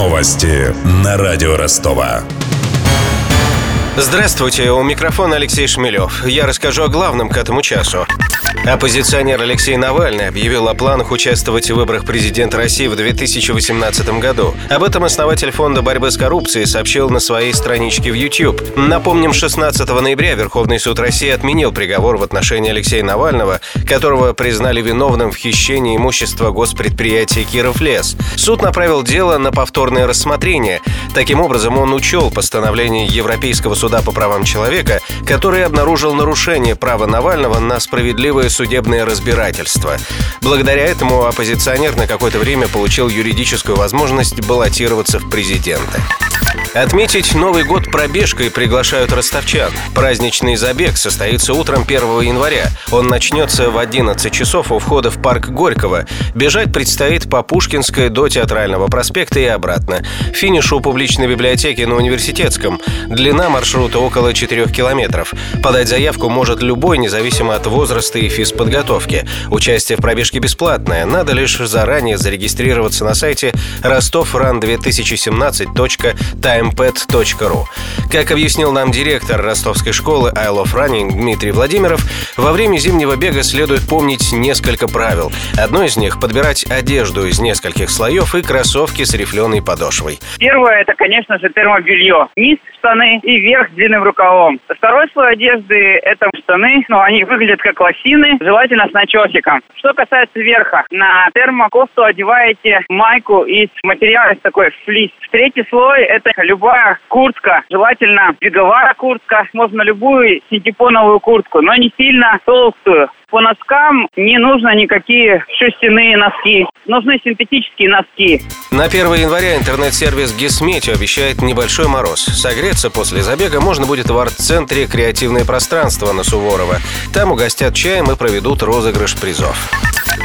Новости на радио Ростова. Здравствуйте, у микрофона Алексей Шмелев. Я расскажу о главном к этому часу. Оппозиционер Алексей Навальный объявил о планах участвовать в выборах президента России в 2018 году. Об этом основатель Фонда борьбы с коррупцией сообщил на своей страничке в YouTube. Напомним, 16 ноября Верховный суд России отменил приговор в отношении Алексея Навального, которого признали виновным в хищении имущества госпредприятия «Киров лес». Суд направил дело на повторное рассмотрение. Таким образом, он учел постановление Европейского суда по правам человека, который обнаружил нарушение права Навального на справедливое судебное разбирательство. Благодаря этому оппозиционер на какое-то время получил юридическую возможность баллотироваться в президенты. Отметить Новый год пробежкой приглашают ростовчан. Праздничный забег состоится утром 1 января. Он начнется в 11 часов у входа в парк Горького. Бежать предстоит по Пушкинской до Театрального проспекта и обратно. Финиш у публичной библиотеки на Университетском. Длина маршрута около 4 километров. Подать заявку может любой, независимо от возраста и физподготовки. Участие в пробежке бесплатное. Надо лишь заранее зарегистрироваться на сайте rostofrun2017.time timepad.ru. Как объяснил нам директор ростовской школы I Love Running Дмитрий Владимиров, во время зимнего бега следует помнить несколько правил. Одно из них – подбирать одежду из нескольких слоев и кроссовки с рифленой подошвой. Первое – это, конечно же, термобелье. Низ штаны и верх длинным рукавом. Второй слой одежды – это штаны, но они выглядят как лосины, желательно с начесиком. Что касается верха, на термокофту одеваете майку из материала такой флис. Третий слой – это любая куртка, желательно беговая куртка, можно любую синтепоновую куртку, но не сильно толстую. По носкам не нужно никакие шерстяные носки. Нужны синтетические носки. На 1 января интернет-сервис Гисметео обещает небольшой мороз. Согреться после забега можно будет в арт-центре «Креативное пространство» на Суворова. Там угостят чаем и проведут розыгрыш призов.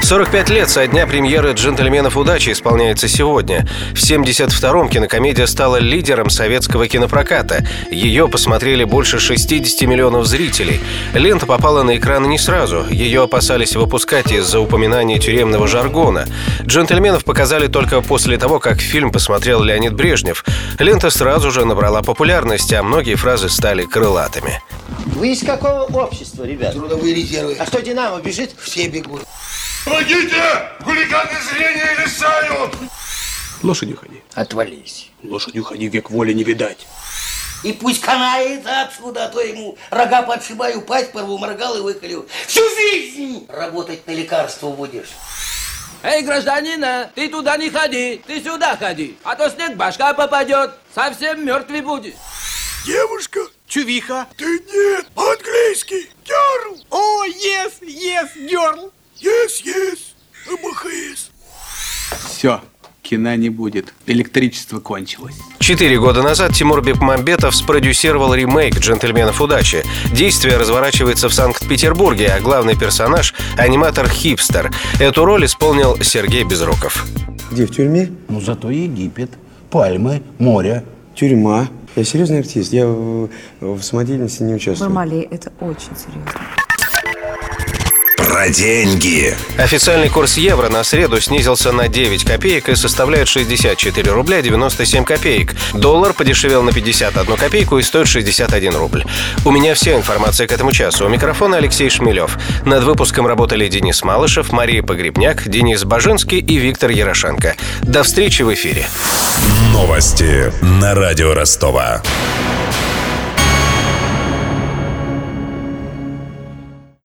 45 лет со дня премьеры «Джентльменов удачи» исполняется сегодня. В 72-м кинокомедия стала лидером советского кинопроката. Ее посмотрели больше 60 миллионов зрителей. Лента попала на экраны не сразу. Ее опасались выпускать из-за упоминания тюремного жаргона. «Джентльменов» показали только после того, как фильм посмотрел Леонид Брежнев. Лента сразу же набрала популярность, а многие фразы стали крылатыми. Вы из какого общества, ребят? Трудовые резервы. А что, Динамо бежит? Все бегут. Помогите! Хулиганы зрения лишают! Лошадью ходи. Отвались. Лошадью ходи, век воли не видать. И пусть канается отсюда, а то ему рога подшибаю, пасть порву, моргал и выколю. Всю жизнь работать на лекарство будешь. Эй, гражданина, ты туда не ходи, ты сюда ходи, а то снег башка попадет, совсем мертвый будет. Девушка, Чувиха. ты нет, английский, герл, О, yes, yes, girl. Yes, yes, МХС. Все, кино не будет. Электричество кончилось. Четыре года назад Тимур Бекмамбетов спродюсировал ремейк «Джентльменов удачи». Действие разворачивается в Санкт-Петербурге, а главный персонаж – аниматор-хипстер. Эту роль исполнил Сергей Безруков. Где, в тюрьме? Ну, зато Египет, пальмы, море. Тюрьма. Я серьезный артист, я в, в самодеятельности не участвую. Бармалей, это очень серьезно. Про деньги. Официальный курс евро на среду снизился на 9 копеек и составляет 64 рубля 97 копеек. Доллар подешевел на 51 копейку и стоит 61 рубль. У меня вся информация к этому часу. У микрофона Алексей Шмелев. Над выпуском работали Денис Малышев, Мария Погребняк, Денис Баженский и Виктор Ярошенко. До встречи в эфире. Новости на радио Ростова.